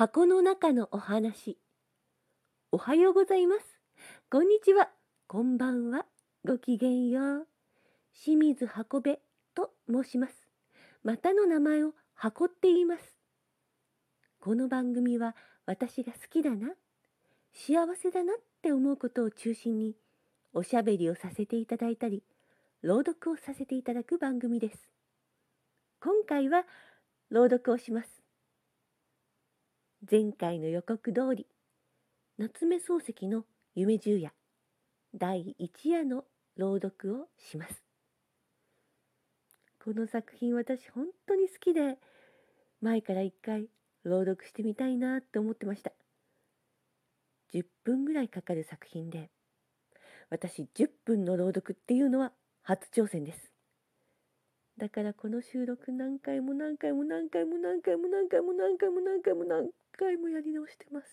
箱の中のお話。おはようございます。こんにちは。こんばんは。ごきげんよう。清水箱部と申します。またの名前を箱って言います。この番組は私が好きだな、幸せだなって思うことを中心におしゃべりをさせていただいたり、朗読をさせていただく番組です。今回は朗読をします。前回の予告通り夏目漱石の夢十夜第一夜の朗読をします。この作品私本当に好きで前から一回朗読してみたいなって思ってました。10分ぐらいかかる作品で私10分の朗読っていうのは初挑戦です。だからこの収録何回も何回も何回も何回も何回も何回も何回も何回もやり直してます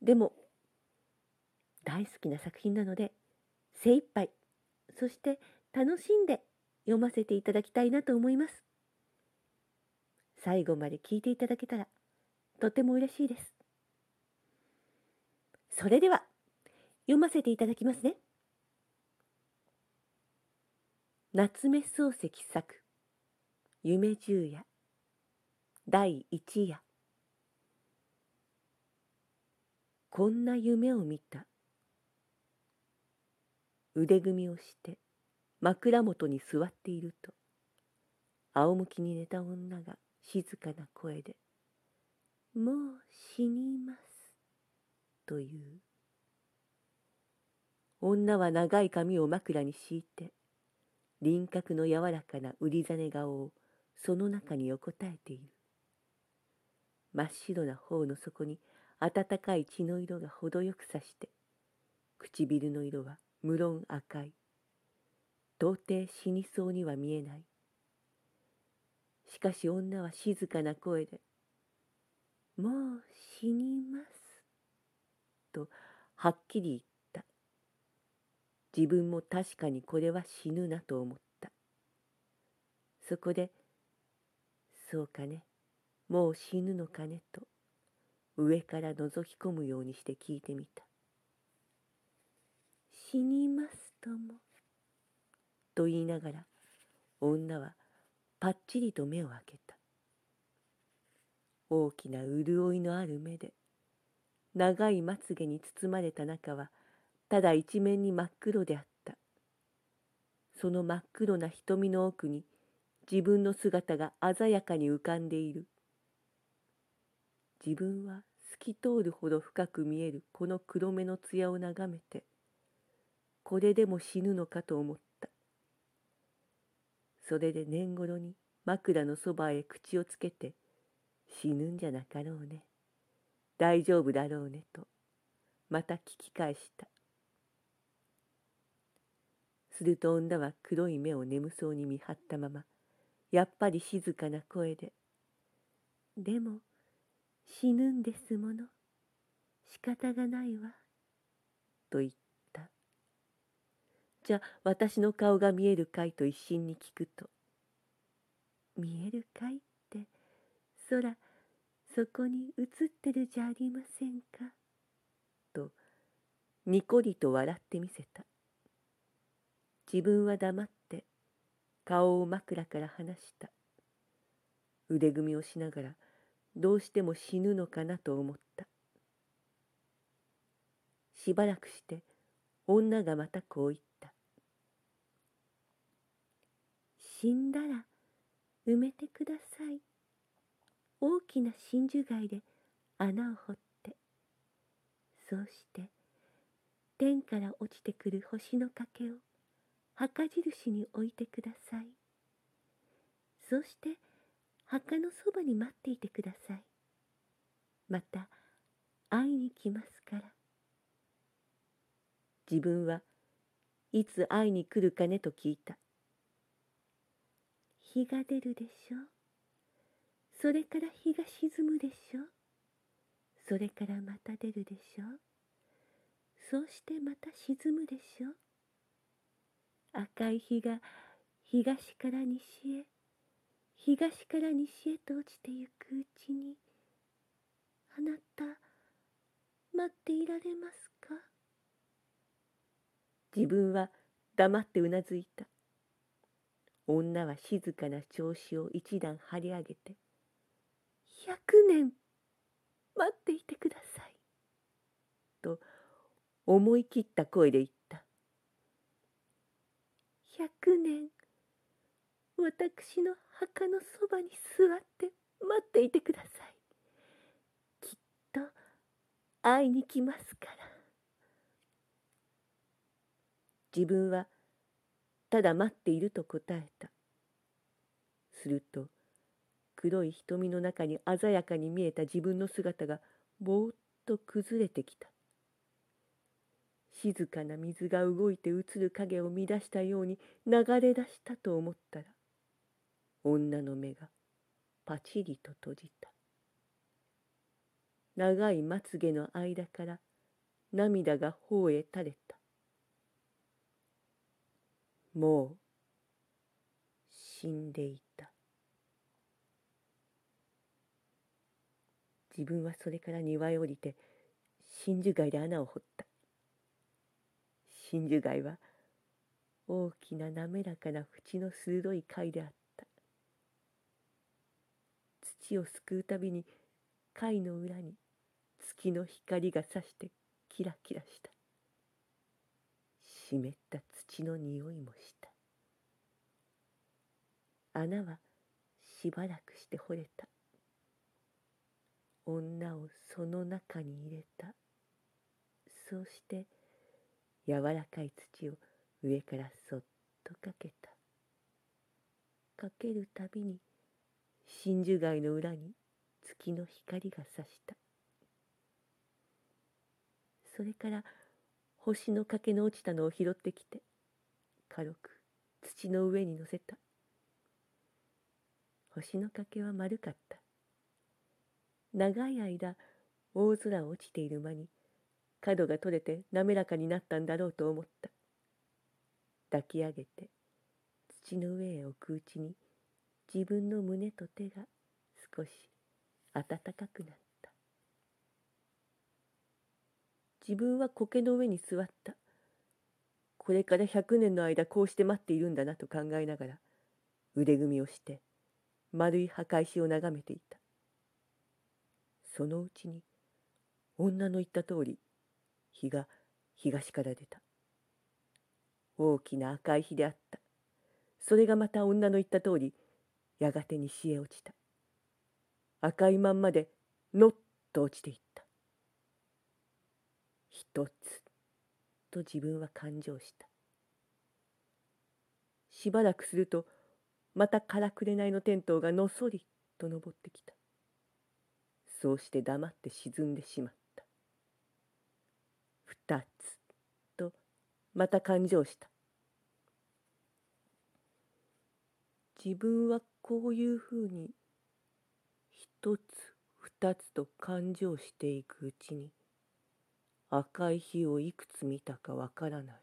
でも大好きな作品なので精一杯そして楽しんで読ませていただきたいなと思います最後まで聞いていただけたらとても嬉しいですそれでは読ませていただきますね夏目漱石作。夢十夜。第一夜。こんな夢を見た。腕組みをして枕元に座っていると仰向きに寝た女が静かな声で「もう死にます」という。女は長い髪を枕に敷いて輪郭の柔らかな売りざ顔をその中に横たえている。真っ白な頬の底に暖かい血の色が程よくさして唇の色は無論赤い。到底死にそうには見えない。しかし女は静かな声で「もう死にます」とはっきり言自分も確かにこれは死ぬなと思った。そこで、そうかね、もう死ぬのかねと、上から覗き込むようにして聞いてみた。死にますとも。と言いながら、女はパッチリと目を開けた。大きな潤いのある目で、長いまつげに包まれた中は、ただ一面に真っ黒であった。その真っ黒な瞳の奥に自分の姿が鮮やかに浮かんでいる。自分は透き通るほど深く見えるこの黒目の艶を眺めて、これでも死ぬのかと思った。それで年頃に枕のそばへ口をつけて、死ぬんじゃなかろうね。大丈夫だろうねと、また聞き返した。すると女は黒い目を眠そうに見張ったままやっぱり静かな声で「でも死ぬんですもの仕方がないわ」と言った「じゃあ私の顔が見えるかい?」と一心に聞くと「見えるかい?」って空そこに映ってるじゃありませんか」とにこりと笑ってみせた自分は黙って顔を枕から離した。腕組みをしながらどうしても死ぬのかなと思った。しばらくして女がまたこう言った。死んだら埋めてください。大きな真珠貝で穴を掘って。そうして天から落ちてくる星のかけを。墓印に置いてください。そして墓のそばに待っていてください。また会いに来ますから。自分はいつ会いに来るかねと聞いた。日が出るでしょう。それから日が沈むでしょう。それからまた出るでしょう。そうしてまた沈むでしょう。赤い日が東から西へ東から西へと落ちてゆくうちにあなた待っていられますか？自分は黙ってうなずいた。女は静かな調子を一段張り上げて、百年待っていてください。と思い切った声で言った。百年、私の墓のそばに座って待っていてください。きっと会いに来ますから。自分はただ待っていると答えた。すると黒い瞳の中に鮮やかに見えた自分の姿がぼーっと崩れてきた。静かな水が動いて映る影を乱したように流れ出したと思ったら女の目がパチリと閉じた。長いまつげの間から涙が頬へ垂れた。もう死んでいた。自分はそれから庭へ降りて真珠貝で穴を掘った。真珠貝は大きな滑らかな縁の鋭い貝であった。土をすくうたびに貝の裏に月の光がさしてキラキラした。湿った土の匂いもした。穴はしばらくして掘れた。女をその中に入れた。そうして柔らかい土を上からそっとかけた。かけるたびに真珠貝の裏に月の光がさした。それから星の欠けの落ちたのを拾ってきて軽く土の上に乗せた。星の欠けは丸かった。長い間大空落ちている間に角が取れて滑らかになったんだろうと思った。抱き上げて土の上へ置くうちに自分の胸と手が少し暖かくなった。自分は苔の上に座った。これから百年の間こうして待っているんだなと考えながら腕組みをして丸い墓石を眺めていた。そのうちに女の言った通り日が東から出た。大きな赤い日であった。それがまた女の言った通り、やがて西へ落ちた。赤いまんまでのっと落ちていった。一つと自分は感情した。しばらくすると、またからくれないのテントウがのそりと登ってきた。そうして黙って沈んでしまった。二つとまた感情した。自分はこういうふうに一つ二つと感情していくうちに赤い火をいくつ見たかわからない。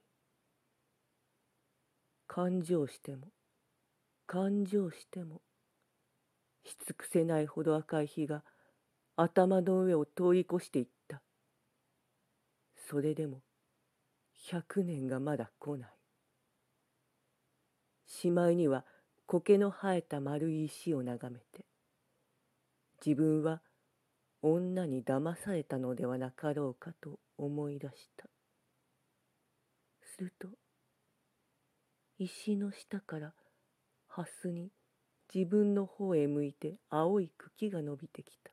感情しても感情してもしつくせないほど赤い火が頭の上を通り越していった。それでも百年がまだ来ない。しまいには苔の生えた丸い石を眺めて自分は女に騙されたのではなかろうかと思い出した。すると石の下から蓮に自分の方へ向いて青い茎が伸びてきた。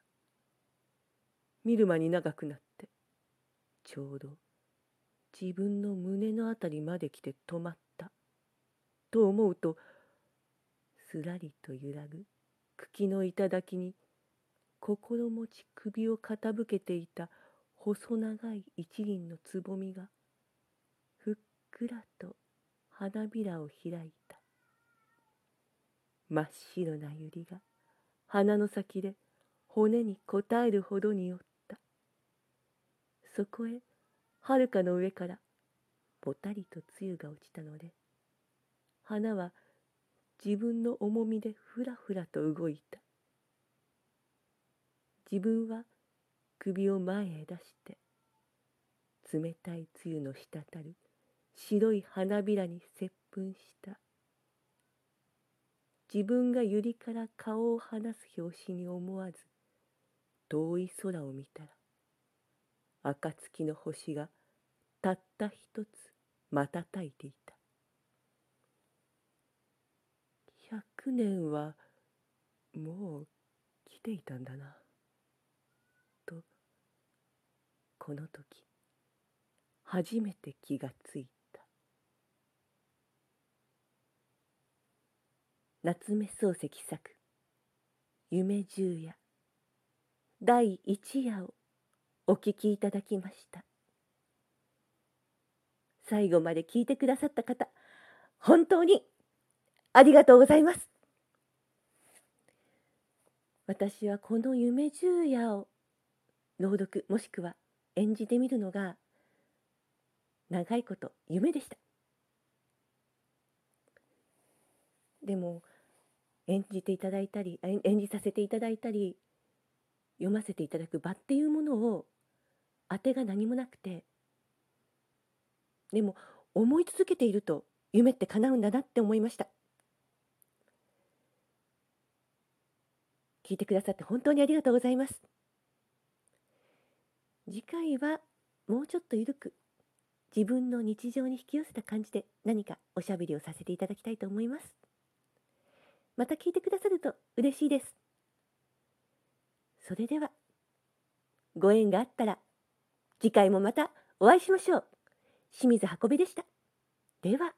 見る間に長くなってちょうど自分の胸のあたりまで来て止まった。と思うとすらりと揺らぐ。茎の頂に心持ち首を傾けていた。細長い一輪のつぼみが。ふっくらと花びらを開いた。真っ白な百合が。鼻の先で骨に応えるほどによそこへはるかの上からぽたりと露が落ちたので花は自分の重みでふらふらと動いた。自分は首を前へ出して冷たい露の滴る白い花びらに接吻した。自分が百合から顔を離す拍子に思わず遠い空を見たら暁の星がたった一つ瞬いていた。百年はもう来ていたんだな。とこの時初めて気がついた。夏目漱石作「夢十夜」第一夜をお聞きいただきました。最後まで聞いてくださった方本当にありがとうございます。私はこの夢十夜を朗読もしくは演じてみるのが長いこと夢でした。でも演じていただいたり演じさせていただいたり読ませていただく場っていうものを当てが何もなくて。でも思い続けていると夢って叶うんだなって思いました。聞いてくださって本当にありがとうございます。次回はもうちょっと緩く自分の日常に引き寄せた感じで何かおしゃべりをさせていただきたいと思います。また聞いてくださると嬉しいです。それではご縁があったら次回もまたお会いしましょう。清水運びでした。では。